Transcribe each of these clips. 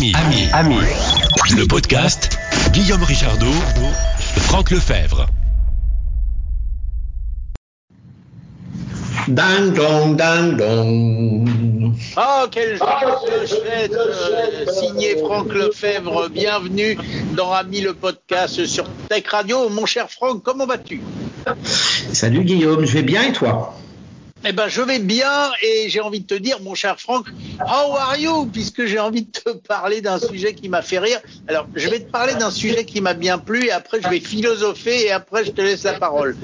Ami, ami, ami. Le podcast Guillaume Richardot, Franck Lefebvre. Ding dong, ding dong. Oh, quel genre de chouette euh, Signé Franck Lefebvre, bienvenue dans Ami le podcast sur Tech Radio. Mon cher Franck, comment vas-tu? Salut Guillaume, je vais bien et toi? Eh ben, je vais bien et j'ai envie de te dire, mon cher Franck, how are you? Puisque j'ai envie de te parler d'un sujet qui m'a fait rire. Alors, je vais te parler d'un sujet qui m'a bien plu et après, je vais philosopher et après, je te laisse la parole.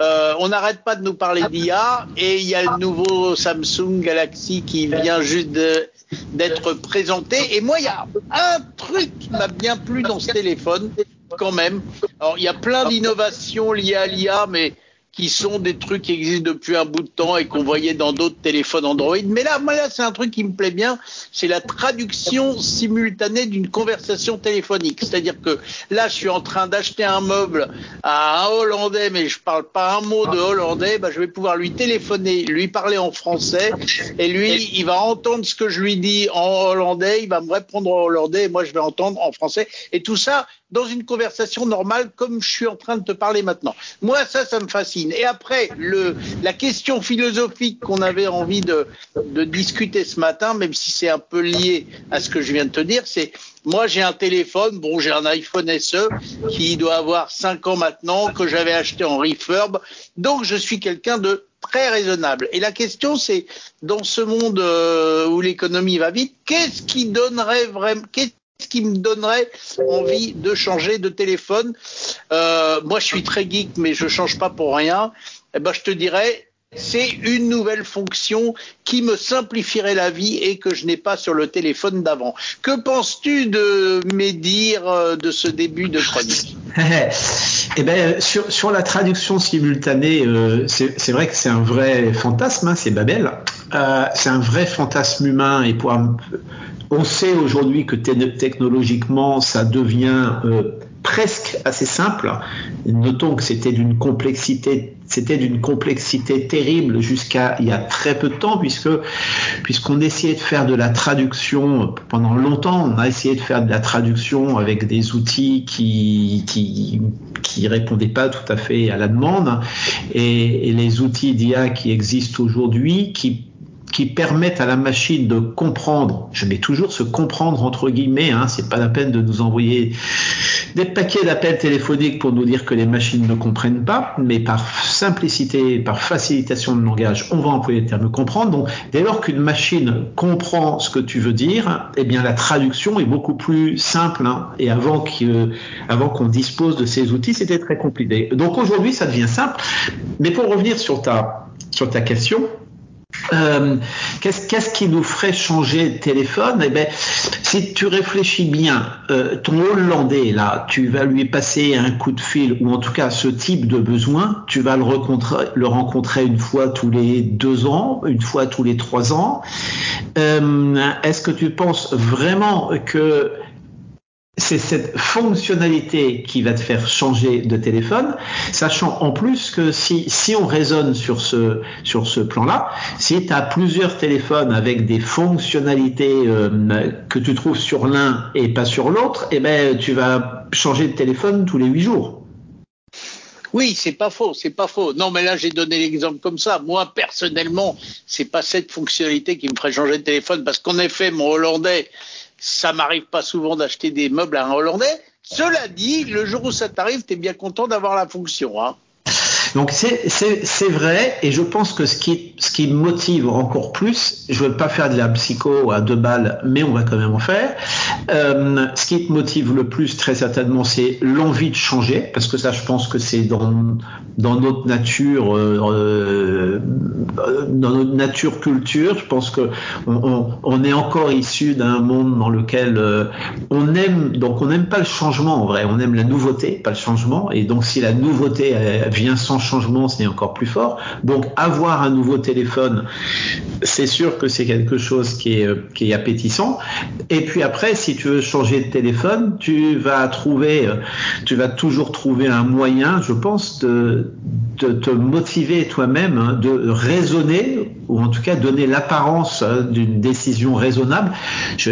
Euh, on n'arrête pas de nous parler d'IA et il y a le nouveau Samsung Galaxy qui vient juste d'être présenté. Et moi, il y a un truc qui m'a bien plu dans ce téléphone, quand même. Alors, il y a plein d'innovations liées à l'IA, mais qui sont des trucs qui existent depuis un bout de temps et qu'on voyait dans d'autres téléphones Android. Mais là, moi, là, c'est un truc qui me plaît bien, c'est la traduction simultanée d'une conversation téléphonique. C'est-à-dire que là, je suis en train d'acheter un meuble à un Hollandais, mais je parle pas un mot de Hollandais, bah, je vais pouvoir lui téléphoner, lui parler en français, et lui, il va entendre ce que je lui dis en hollandais, il va me répondre en hollandais, et moi, je vais entendre en français. Et tout ça, dans une conversation normale comme je suis en train de te parler maintenant. Moi, ça, ça me fascine. Et après, le, la question philosophique qu'on avait envie de, de discuter ce matin, même si c'est un peu lié à ce que je viens de te dire, c'est moi, j'ai un téléphone, bon, j'ai un iPhone SE qui doit avoir 5 ans maintenant, que j'avais acheté en refurb. Donc, je suis quelqu'un de très raisonnable. Et la question, c'est, dans ce monde euh, où l'économie va vite, qu'est-ce qui donnerait vraiment, ce qui me donnerait envie de changer de téléphone. Euh, moi, je suis très geek, mais je change pas pour rien. Eh ben, je te dirais, c'est une nouvelle fonction qui me simplifierait la vie et que je n'ai pas sur le téléphone d'avant. Que penses-tu de mes dires euh, de ce début de chronique? Eh ben, sur, la traduction simultanée, euh, c'est vrai que c'est un vrai fantasme, hein, c'est Babel. C'est un vrai fantasme humain et pour on sait aujourd'hui que technologiquement, ça devient euh, presque assez simple. Notons que c'était d'une complexité, c'était d'une complexité terrible jusqu'à il y a très peu de temps, puisque puisqu'on essayait de faire de la traduction pendant longtemps. On a essayé de faire de la traduction avec des outils qui qui qui répondaient pas tout à fait à la demande, et, et les outils d'IA qui existent aujourd'hui, qui qui permettent à la machine de comprendre, je mets toujours ce comprendre entre guillemets, hein, c'est pas la peine de nous envoyer des paquets d'appels téléphoniques pour nous dire que les machines ne comprennent pas, mais par simplicité, par facilitation de langage, on va employer le terme comprendre. Donc, dès lors qu'une machine comprend ce que tu veux dire, eh bien, la traduction est beaucoup plus simple. Hein. et avant qu'on dispose de ces outils, c'était très compliqué. Donc aujourd'hui, ça devient simple. Mais pour revenir sur ta, sur ta question, euh, qu'est-ce, qui nous ferait changer de téléphone? Eh ben, si tu réfléchis bien, euh, ton Hollandais là, tu vas lui passer un coup de fil ou en tout cas ce type de besoin, tu vas le rencontrer, une fois tous les deux ans, une fois tous les trois ans. Euh, est-ce que tu penses vraiment que c'est cette fonctionnalité qui va te faire changer de téléphone, sachant en plus que si, si on raisonne sur ce, sur ce plan-là, si tu as plusieurs téléphones avec des fonctionnalités euh, que tu trouves sur l'un et pas sur l'autre, eh ben, tu vas changer de téléphone tous les huit jours. Oui, c'est pas faux, c'est pas faux. Non, mais là, j'ai donné l'exemple comme ça. Moi, personnellement, c'est pas cette fonctionnalité qui me ferait changer de téléphone parce qu'en effet, mon hollandais, ça m'arrive pas souvent d'acheter des meubles à un Hollandais. Cela dit, le jour où ça t'arrive, tu es bien content d'avoir la fonction. Hein. Donc c'est vrai, et je pense que ce qui, ce qui motive encore plus, je ne veux pas faire de la psycho à deux balles, mais on va quand même en faire. Euh, ce qui te motive le plus, très certainement, c'est l'envie de changer, parce que ça, je pense que c'est dans, dans notre nature, euh, dans notre nature culture. Je pense que on, on, est encore issu d'un monde dans lequel euh, on aime, donc on n'aime pas le changement en vrai, on aime la nouveauté, pas le changement, et donc si la nouveauté vient sans changement, c'est encore plus fort. Donc avoir un nouveau téléphone, c'est sûr que c'est quelque chose qui est, est appétissant. Et puis après, si tu veux changer de téléphone, tu vas trouver, euh, tu vas toujours trouver un moyen, je pense, de, de te motiver toi-même, hein, de raisonner ou en tout cas donner l'apparence hein, d'une décision raisonnable. Je,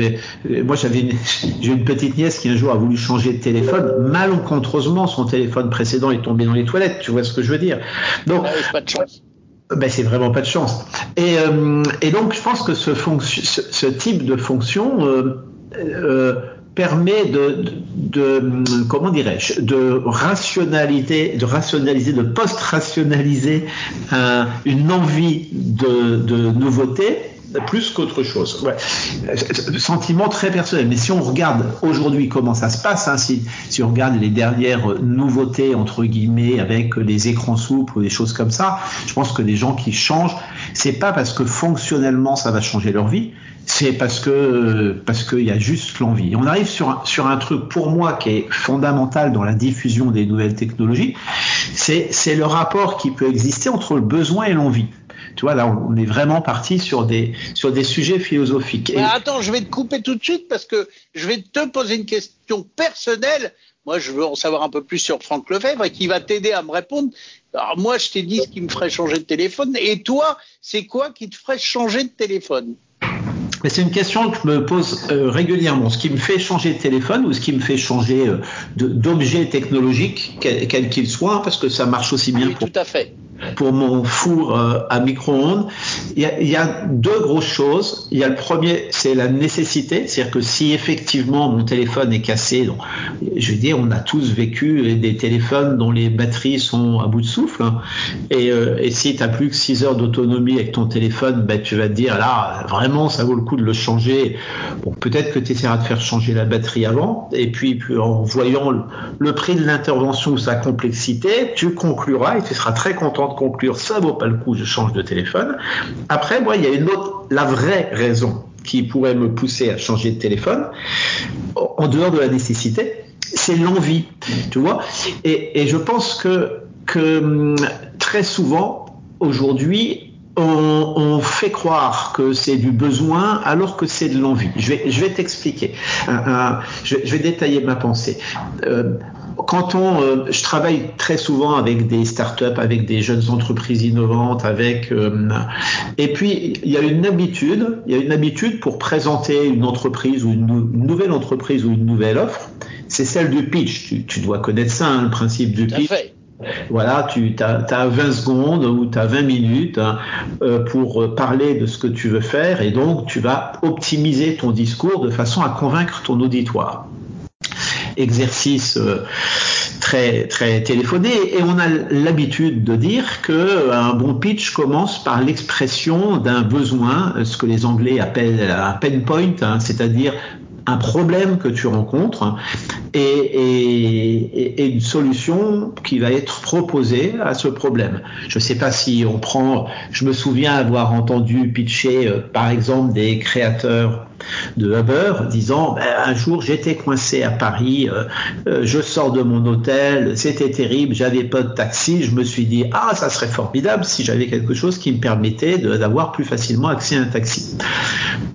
moi, j'avais une, j'ai une petite nièce qui un jour a voulu changer de téléphone. Malencontreusement, son téléphone précédent est tombé dans les toilettes. Tu vois ce que je veux dire Donc, ah pas de chance. Ben, c'est vraiment pas de chance. Et, euh, et donc, je pense que ce, ce, ce type de fonction euh, euh, permet de, comment dirais-je, de rationaliser, de rationaliser, de post-rationaliser euh, une envie de, nouveauté plus qu'autre chose. Ouais. Sentiment très personnel. Mais si on regarde aujourd'hui comment ça se passe, hein, si, si on regarde les dernières nouveautés entre guillemets avec les écrans souples ou des choses comme ça, je pense que les gens qui changent, c'est pas parce que fonctionnellement ça va changer leur vie, c'est parce que parce qu'il y a juste l'envie. On arrive sur un, sur un truc pour moi qui est fondamental dans la diffusion des nouvelles technologies, c'est c'est le rapport qui peut exister entre le besoin et l'envie. Tu vois, là, on est vraiment parti sur des, sur des sujets philosophiques. Et... attends, je vais te couper tout de suite parce que je vais te poser une question personnelle. Moi, je veux en savoir un peu plus sur Franck Lefebvre et qui va t'aider à me répondre. Alors, moi, je t'ai dit ce qui me ferait changer de téléphone. Et toi, c'est quoi qui te ferait changer de téléphone? Mais c'est une question que je me pose euh, régulièrement. Ce qui me fait changer de téléphone ou ce qui me fait changer euh, d'objet technologique, quel qu'il qu soit, parce que ça marche aussi bien oui, pour, tout à fait pour mon four euh, à micro-ondes. Il, y a deux grosses choses. Il y a le premier, c'est la nécessité, c'est-à-dire que si effectivement mon téléphone est cassé, donc, je veux dire, on a tous vécu des téléphones dont les batteries sont à bout de souffle, et, euh, si tu as plus que 6 heures d'autonomie avec ton téléphone, ben, tu vas te dire là, vraiment, ça vaut le coup de le changer. Bon, peut-être que tu essaieras de faire changer la batterie avant, et puis, puis en voyant le, le prix de l'intervention ou sa complexité, tu concluras et tu seras très content conclure, ça vaut pas le coup, je change de téléphone. Après, moi, il y a une autre, la vraie raison qui pourrait me pousser à changer de téléphone, en dehors de la nécessité, c'est l'envie, tu vois. Et, je pense que, que très souvent, aujourd'hui, on, on, fait croire que c'est du besoin alors que c'est de l'envie. Je vais, je vais t'expliquer. Je, je, vais détailler ma pensée. Euh, quand on, euh, je travaille très souvent avec des startups, avec des jeunes entreprises innovantes, avec, euh, et puis il y a une habitude, il y a une habitude pour présenter une entreprise ou une, une nouvelle entreprise ou une nouvelle offre, c'est celle du pitch. Tu, tu dois connaître ça, hein, le principe du Tout pitch. Fait. Voilà, tu as, as, 20 secondes ou tu as 20 minutes hein, euh, pour parler de ce que tu veux faire et donc tu vas optimiser ton discours de façon à convaincre ton auditoire. Exercice euh, très très téléphoné et on a l'habitude de dire que un bon pitch commence par l'expression d'un besoin, ce que les Anglais appellent un pain point, hein, c'est-à-dire un problème que tu rencontres et, une solution qui va être proposée à ce problème. Je ne sais pas si on prend, je me souviens avoir entendu pitcher euh, par exemple des créateurs de Uber disant ben, un jour j'étais coincé à Paris, euh, euh, je sors de mon hôtel, c'était terrible, j'avais pas de taxi, je me suis dit ah ça serait formidable si j'avais quelque chose qui me permettait d'avoir plus facilement accès à un taxi.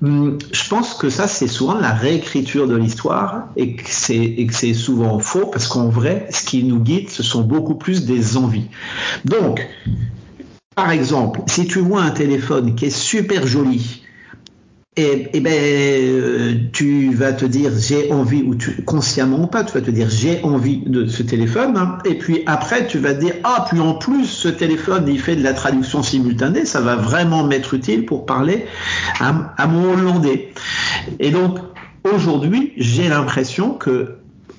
Hum, je pense que ça c'est souvent la réécriture de l'histoire et que c'est souvent faux parce qu'en vrai ce qui nous guide ce sont beaucoup plus des envies. Donc par exemple, si tu vois un téléphone qui est super joli, et, et ben, euh, tu vas te dire j'ai envie, ou tu, consciemment ou pas, tu vas te dire j'ai envie de ce téléphone, hein, et puis après tu vas te dire ah, puis en plus ce téléphone il fait de la traduction simultanée, ça va vraiment m'être utile pour parler à, à mon hollandais. Et donc aujourd'hui j'ai l'impression que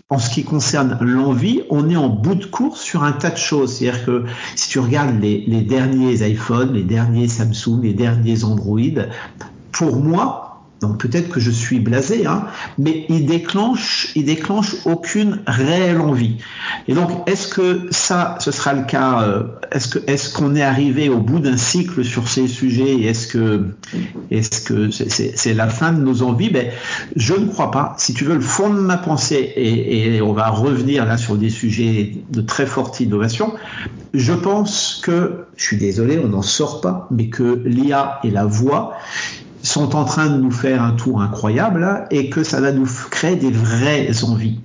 en ce qui concerne l'envie, on est en bout de course sur un tas de choses. C'est-à-dire que si tu regardes les, les derniers iPhones, les derniers Samsung, les derniers Android, pour moi, donc peut-être que je suis blasé, hein, mais il déclenche, il déclenche aucune réelle envie. Et donc, est-ce que ça, ce sera le cas euh, Est-ce qu'on est arrivé au bout d'un cycle sur ces sujets Est-ce que, est-ce c'est, la fin de nos envies? Ben, je ne crois pas. Si tu veux, le fond de ma pensée, et, et on va revenir là sur des sujets de très forte innovation. Je pense que, je suis désolé, on n'en sort pas, mais que l'IA et la voix sont en train de nous faire un tour incroyable et que ça va nous créer des vraies envies.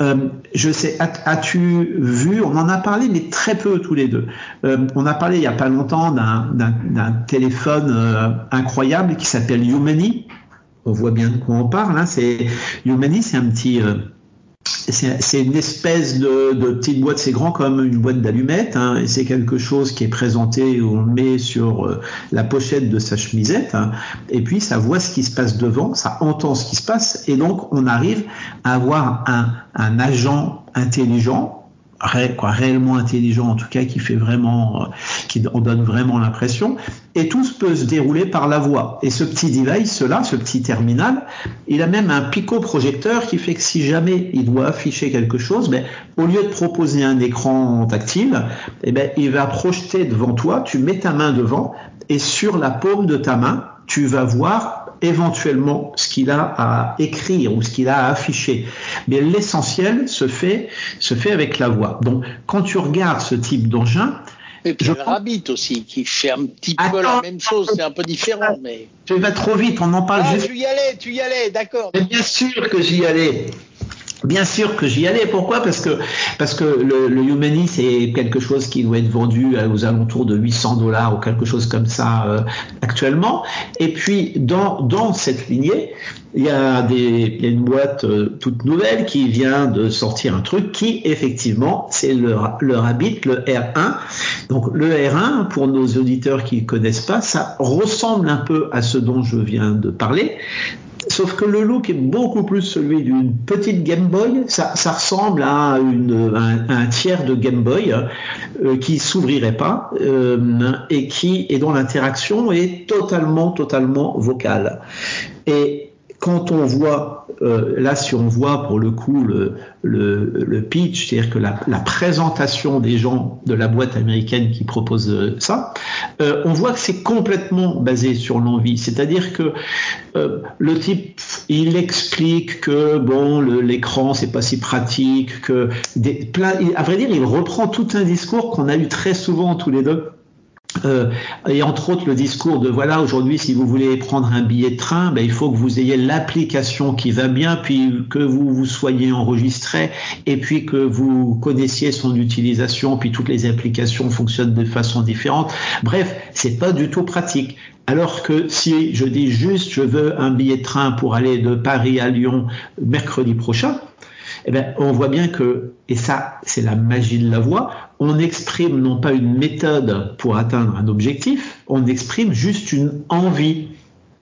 Euh, je sais, as-tu vu, on en a parlé, mais très peu tous les deux. Euh, on a parlé il n'y a pas longtemps d'un téléphone euh, incroyable qui s'appelle Humani. On voit bien de quoi on parle. Hein. Humani, c'est un petit c'est une espèce de, de, petite boîte, c'est grand comme une boîte d'allumettes, hein, et c'est quelque chose qui est présenté, on le met sur euh, la pochette de sa chemisette, hein, et puis ça voit ce qui se passe devant, ça entend ce qui se passe, et donc on arrive à avoir un, un agent intelligent réellement intelligent, en tout cas qui fait vraiment, euh, qui en donne vraiment l'impression. Et tout peut se dérouler par la voix. Et ce petit device-là, ce petit terminal, il a même un pico-projecteur qui fait que si jamais il doit afficher quelque chose, ben, au lieu de proposer un écran tactile, eh ben, il va projeter devant toi, tu mets ta main devant, et sur la paume de ta main, tu vas voir éventuellement ce qu'il a à écrire ou ce qu'il a à afficher. Mais l'essentiel se fait, se fait avec la voix. Donc, quand tu regardes ce type d'engin, et puis je le Rabbit aussi, qui fait un petit peu la même chose, c'est un peu différent, mais. Tu vas trop vite, on en parle ah, Tu y allais, tu y allais, d'accord. Bien sûr que j'y allais. Bien sûr que j'y allais. Pourquoi? Parce que le, le c'est quelque chose qui doit être vendu aux alentours de 800 dollars ou quelque chose comme ça euh, actuellement. Et puis dans cette lignée, il y a des une boîte euh, toute nouvelle qui vient de sortir un truc qui effectivement c'est le le Rabbit le R1. Donc le R1 pour nos auditeurs qui ne connaissent pas, ça ressemble un peu à ce dont je viens de parler. Sauf que le look est beaucoup plus celui d'une petite Game Boy. Ça, ressemble à, un, tiers de Game Boy euh, qui s'ouvrirait pas euh, et dont l'interaction est totalement, totalement vocale. Quand on voit, euh, là si on voit pour le coup le, pitch, c'est-à-dire que la, présentation des gens de la boîte américaine qui propose euh, ça, euh, on voit que c'est complètement basé sur l'envie. C'est-à-dire que le type, il explique que bon, l'écran c'est pas si pratique, que à vrai dire, il reprend tout un discours qu'on a eu très souvent tous les deux euh, et entre autres le discours de voilà aujourd'hui si vous voulez prendre un billet de train ben, il faut que vous ayez l'application qui va bien puis que vous vous soyez enregistré et puis que vous connaissiez son utilisation puis toutes les applications fonctionnent de façon différente. Bref c'est pas du tout pratique. Alors que si je dis juste je veux un billet de train pour aller de Paris à Lyon mercredi prochain eh bien, on voit bien que, et ça, c'est la magie de la voix, on exprime non pas une méthode pour atteindre un objectif, on exprime juste une envie.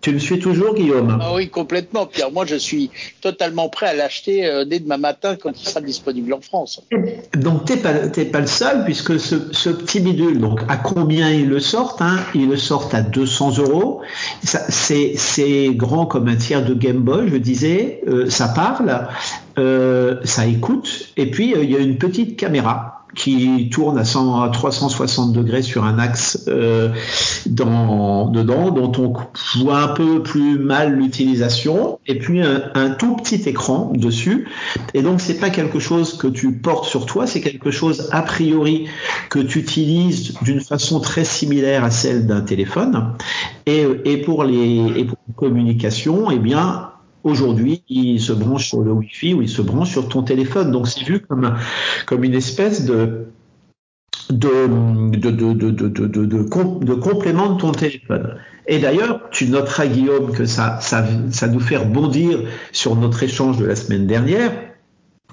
Tu me suis toujours, Guillaume? Ah Oui, complètement, Pierre. Moi, je suis totalement prêt à l'acheter euh, dès demain matin quand il sera disponible en France. Donc, tu n'es pas, pas, le seul, puisque ce, petit bidule, donc à combien ils le sortent hein? Ils le sortent à 200 euros. C'est grand comme un tiers de Game Boy, je disais. Euh, ça parle, euh, ça écoute, et puis il y a une petite caméra qui tourne à, 100, à 360 degrés sur un axe euh, dans, dedans, dont on voit un peu plus mal l'utilisation, et puis un, tout petit écran dessus. Et donc c'est pas quelque chose que tu portes sur toi, c'est quelque chose a priori que tu utilises d'une façon très similaire à celle d'un téléphone. Et, et pour les et pour eh bien Aujourd'hui, il se branche sur le Wi-Fi ou il se branche sur ton téléphone. Donc c'est vu comme, comme une espèce de, de, de, de, complément de ton téléphone. Et d'ailleurs, tu noteras, Guillaume, que ça, ça, ça nous fait rebondir sur notre échange de la semaine dernière.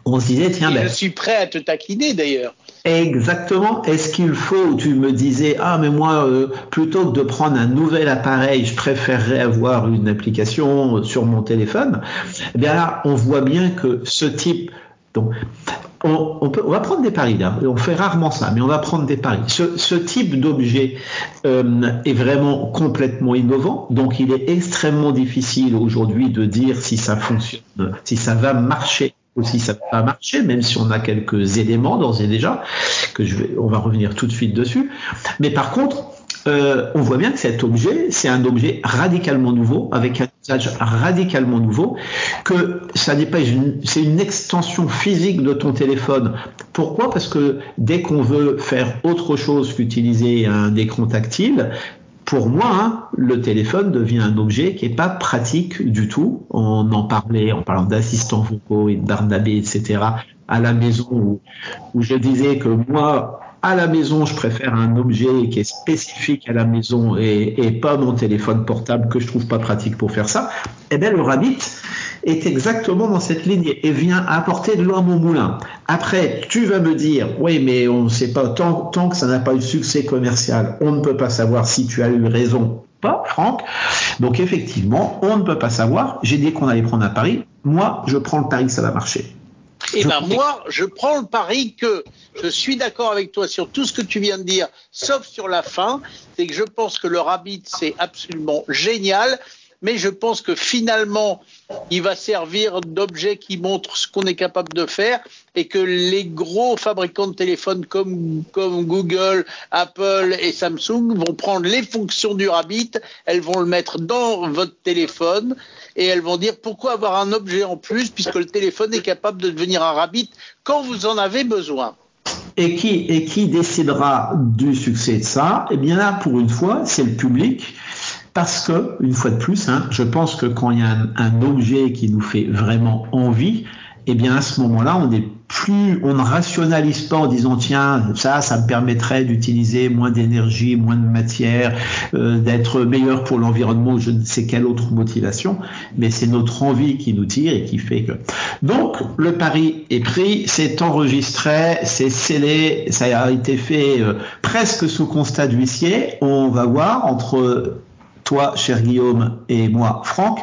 On se disait, tiens, ben, je suis prêt à te taquiner d'ailleurs. Exactement. Est-ce qu'il faut, tu me disais, ah mais moi, euh, plutôt que de prendre un nouvel appareil, je préférerais avoir une application sur mon téléphone. Eh bien là, on voit bien que ce type, donc, on, peut, on va prendre des paris là. On fait rarement ça, mais on va prendre des paris. Ce, ce type d'objet euh, est vraiment complètement innovant, donc il est extrêmement difficile aujourd'hui de dire si ça fonctionne, si ça va marcher aussi ça va pas marcher, même si on a quelques éléments d'ores et déjà, que je vais, on va revenir tout de suite dessus. Mais par contre, euh, on voit bien que cet objet, c'est un objet radicalement nouveau, avec un usage radicalement nouveau, que ça n'est pas une, c'est une extension physique de ton téléphone. Pourquoi? Parce que dès qu'on veut faire autre chose qu'utiliser un écran tactile, pour moi, hein, le téléphone devient un objet qui n'est pas pratique du tout. On en parlait en parlant d'assistants vocaux et de Barnabé, etc. à la maison où, où je disais que moi, à la maison, je préfère un objet qui est spécifique à la maison et, pas mon téléphone portable que je trouve pas pratique pour faire ça. Eh bien, le Rabbit est exactement dans cette ligne et vient apporter de l'eau à mon moulin. Après, tu vas me dire, oui, mais on ne sait pas, tant, que ça n'a pas eu succès commercial, on ne peut pas savoir si tu as eu raison pas, Franck. Donc effectivement, on ne peut pas savoir. J'ai dit qu'on allait prendre un pari. Moi, je prends le pari que ça va marcher. Eh ben moi, je prends le pari que je suis d'accord avec toi sur tout ce que tu viens de dire, sauf sur la fin. C'est que je pense que le Rabbit, c'est absolument génial mais je pense que finalement, il va servir d'objet qui montre ce qu'on est capable de faire et que les gros fabricants de téléphones comme, Google, Apple et Samsung vont prendre les fonctions du Rabbit, elles vont le mettre dans votre téléphone et elles vont dire pourquoi avoir un objet en plus puisque le téléphone est capable de devenir un Rabbit quand vous en avez besoin. Et qui décidera du succès de ça? Eh bien là, pour une fois, c'est le public parce que, une fois de plus, hein, je pense que quand il y a un, un, objet qui nous fait vraiment envie, eh bien à ce moment-là, on est plus, on ne rationalise pas en disant tiens ça, ça me permettrait d'utiliser moins d'énergie, moins de matière, euh, d'être meilleur pour l'environnement, je ne sais quelle autre motivation, mais c'est notre envie qui nous tire et qui fait que. Donc le pari est pris, c'est enregistré, c'est scellé, ça a été fait euh, presque sous constat d'huissier. On va voir entre toi, cher Guillaume, et moi, Franck,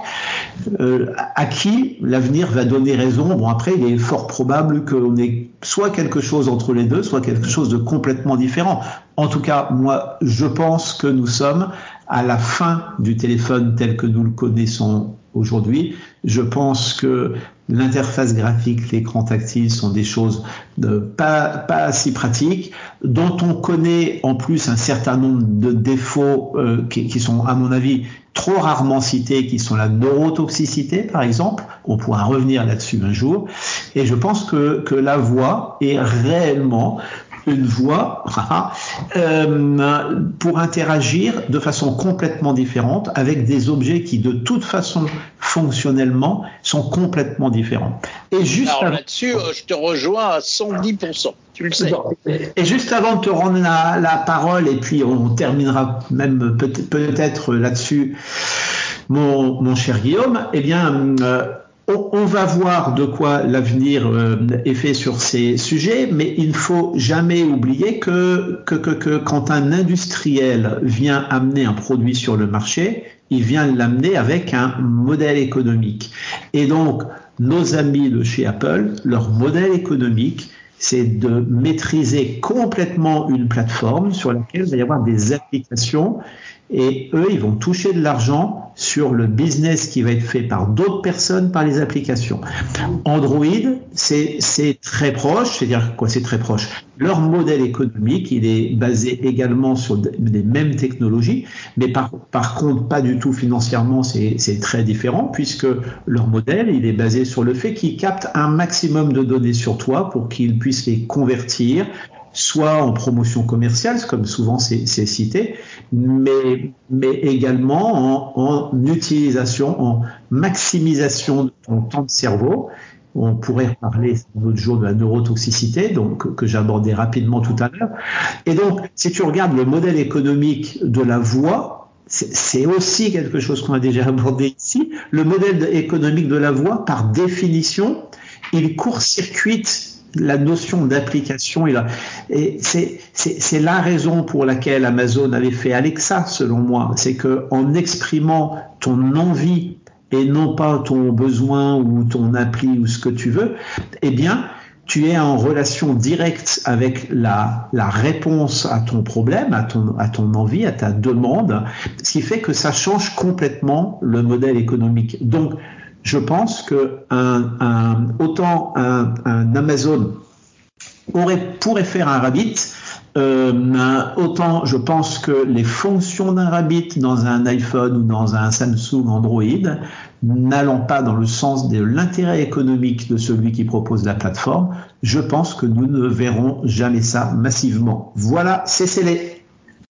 euh, à qui l'avenir va donner raison? Bon, après, il est fort probable qu'on ait soit quelque chose entre les deux, soit quelque chose de complètement différent. En tout cas, moi, je pense que nous sommes à la fin du téléphone tel que nous le connaissons aujourd'hui. Je pense que l'interface graphique, l'écran tactile sont des choses de pas, pas si pratiques, dont on connaît en plus un certain nombre de défauts euh, qui, qui, sont, à mon avis, trop rarement cités, qui sont la neurotoxicité, par exemple. On pourra revenir là-dessus un jour. Et je pense que, que la voix est réellement une voix euh, pour interagir de façon complètement différente avec des objets qui de toute façon fonctionnellement sont complètement différents. Et juste Alors là-dessus, euh, je te rejoins à 110%. Tu le sais. Et juste avant de te rendre la, la parole, et puis on terminera même peut-être là-dessus, mon, mon, cher Guillaume, eh bien, euh, on, va voir de quoi l'avenir euh, est fait sur ces sujets, mais il ne faut jamais oublier que, quand un industriel vient amener un produit sur le marché, il vient l'amener avec un modèle économique. Et donc, nos amis de chez Apple, leur modèle économique, c'est de maîtriser complètement une plateforme sur laquelle il va y avoir des applications et eux, ils vont toucher de l'argent sur le business qui va être fait par d'autres personnes, par les applications. Android, c'est très proche, c'est-à-dire quoi C'est très proche. Leur modèle économique, il est basé également sur des mêmes technologies, mais par, par contre, pas du tout financièrement, c'est très différent, puisque leur modèle, il est basé sur le fait qu'ils captent un maximum de données sur toi pour qu'ils puissent les convertir soit en promotion commerciale, comme souvent c'est cité, mais, mais également en, utilisation, en maximisation de ton temps de cerveau. On pourrait parler un autre jour de la neurotoxicité, donc que j'abordais rapidement tout à l'heure. Et donc, si tu regardes le modèle économique de la voix, c'est aussi quelque chose qu'on a déjà abordé ici. Le modèle économique de la voix, par définition, il court-circuite la notion d'application. Et c'est la raison pour laquelle Amazon avait fait Alexa, selon moi. C'est que en exprimant ton envie et non pas ton besoin ou ton appli ou ce que tu veux, eh bien, tu es en relation directe avec la, la réponse à ton problème, à ton, à ton envie, à ta demande, ce qui fait que ça change complètement le modèle économique. Donc, je pense que un, un, autant un, un, Amazon aurait, pourrait faire un Rabbit, euh, autant je pense que les fonctions d'un Rabbit dans un iPhone ou dans un Samsung Android, n'allant pas dans le sens de l'intérêt économique de celui qui propose la plateforme, je pense que nous ne verrons jamais ça massivement. Voilà, c'est scellé.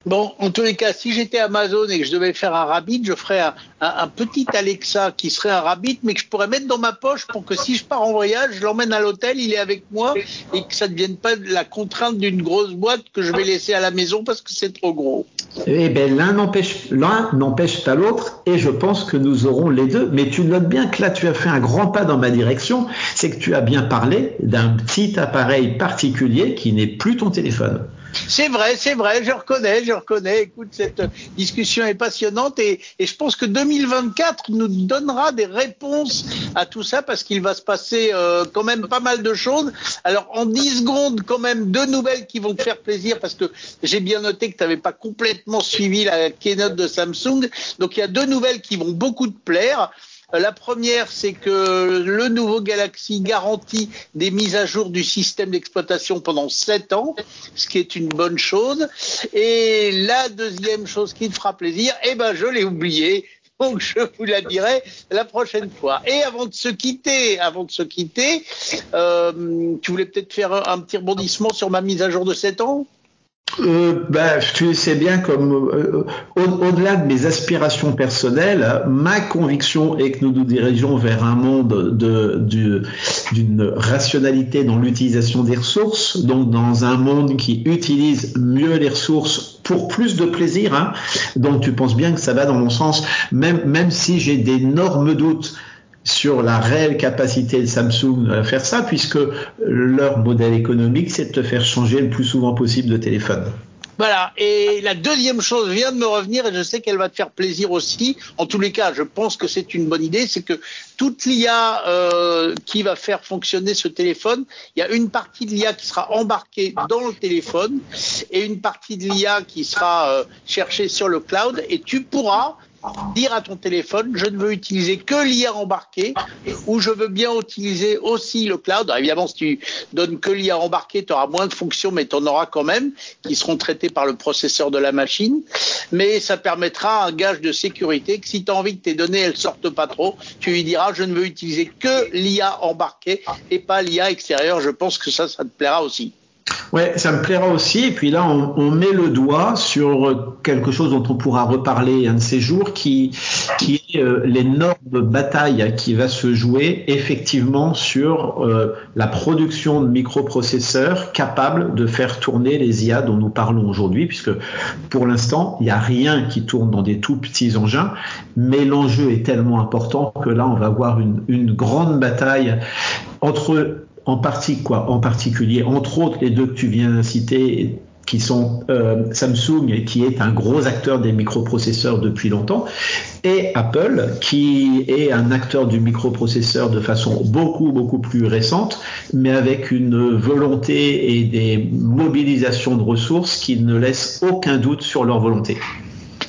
Bon, en tous les cas, si j'étais Amazon et que je devais faire un rabbit, je ferais un, petit Alexa qui serait un rabbit, mais que je pourrais mettre dans ma poche pour que si je pars en voyage, je l'emmène à l'hôtel, il est avec moi et que ça ne devienne pas la contrainte d'une grosse boîte que je vais laisser à la maison parce que c'est trop gros. Eh bien, l'un n'empêche, l'un n'empêche pas l'autre et je pense que nous aurons les deux. Mais tu notes bien que là, tu as fait un grand pas dans ma direction. C'est que tu as bien parlé d'un petit appareil particulier qui n'est plus ton téléphone. C'est vrai, c'est vrai, je reconnais, je reconnais. Écoute, cette discussion est passionnante et, et, je pense que 2024 nous donnera des réponses à tout ça parce qu'il va se passer euh, quand même pas mal de choses. Alors, en 10 secondes, quand même, deux nouvelles qui vont te faire plaisir parce que j'ai bien noté que tu n'avais pas complètement suivi la keynote de Samsung. Donc, il y a deux nouvelles qui vont beaucoup te plaire. La première, c'est que le nouveau Galaxy garantit des mises à jour du système d'exploitation pendant 7 ans, ce qui est une bonne chose. Et la deuxième chose qui te fera plaisir, eh ben, je l'ai oublié. Donc, je vous la dirai la prochaine fois. Et avant de se quitter, avant de se quitter, euh, tu voulais peut-être faire un, petit rebondissement sur ma mise à jour de 7 ans? Euh, ben, tu sais bien comme euh, au-delà de mes aspirations personnelles, ma conviction est que nous nous dirigeons vers un monde de, d'une rationalité dans l'utilisation des ressources, donc dans un monde qui utilise mieux les ressources pour plus de plaisir. Hein. Donc tu penses bien que ça va dans mon sens, même, même si j'ai d'énormes doutes sur la réelle capacité de Samsung à faire ça, puisque leur modèle économique, c'est de te faire changer le plus souvent possible de téléphone. Voilà. Et la deuxième chose vient de me revenir et je sais qu'elle va te faire plaisir aussi. En tous les cas, je pense que c'est une bonne idée. C'est que toute l'IA euh, qui va faire fonctionner ce téléphone, il y a une partie de l'IA qui sera embarquée dans le téléphone et une partie de l'IA qui sera euh, cherchée sur le cloud. Et tu pourras dire à ton téléphone, je ne veux utiliser que l'IA embarqué ou je veux bien utiliser aussi le cloud. Évidemment, si tu donnes que l'IA embarqué, tu auras moins de fonctions, mais tu en auras quand même, qui seront traitées par le processeur de la machine. Mais ça permettra un gage de sécurité que si tu as envie que tes données elles sortent pas trop, tu lui diras, je ne veux utiliser que l'IA embarqué et pas l'IA extérieure. Je pense que ça, ça te plaira aussi. Ouais, ça me plaira aussi. Et puis là, on, on, met le doigt sur quelque chose dont on pourra reparler un de ces jours, qui, qui est euh, l'énorme bataille qui va se jouer effectivement sur euh, la production de microprocesseurs capables de faire tourner les IA dont nous parlons aujourd'hui, puisque pour l'instant, il n'y a rien qui tourne dans des tout petits engins, mais l'enjeu est tellement important que là, on va avoir une, une grande bataille entre en particulier, entre autres, les deux que tu viens citer, qui sont euh, Samsung, qui est un gros acteur des microprocesseurs depuis longtemps, et Apple, qui est un acteur du microprocesseur de façon beaucoup, beaucoup plus récente, mais avec une volonté et des mobilisations de ressources qui ne laissent aucun doute sur leur volonté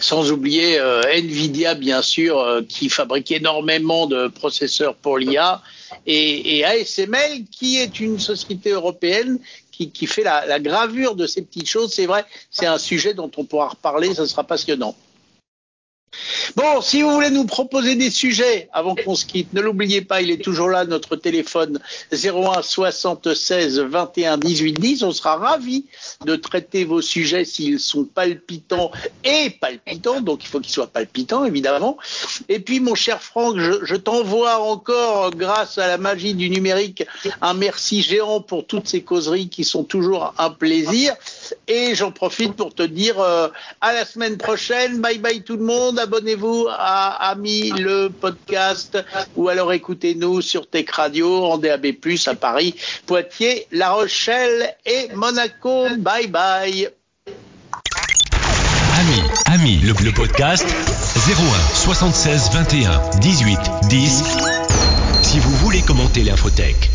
sans oublier euh, Nvidia bien sûr euh, qui fabrique énormément de processeurs pour l'IA et, ASML qui est une société européenne qui, fait la, la, gravure de ces petites choses. C'est vrai, c'est un sujet dont on pourra reparler, ce sera passionnant. Bon, si vous voulez nous proposer des sujets avant qu'on se quitte, ne l'oubliez pas, il est toujours là, notre téléphone 01 76 21 18 10. On sera ravis de traiter vos sujets s'ils sont palpitants et palpitants, donc il faut qu'ils soient palpitants, évidemment. Et puis, mon cher Franck, je, t'envoie encore, grâce à la magie du numérique, un merci géant pour toutes ces causeries qui sont toujours un plaisir. Et j'en profite pour te dire euh, à la semaine prochaine. Bye bye tout le monde abonnez-vous à Ami le podcast ou alors écoutez-nous sur Tech Radio en DAB+, à Paris, Poitiers, La Rochelle et Monaco. Bye bye. Ami, Ami le, le podcast 01 76 21 18 10. Si vous voulez commenter l'infotech.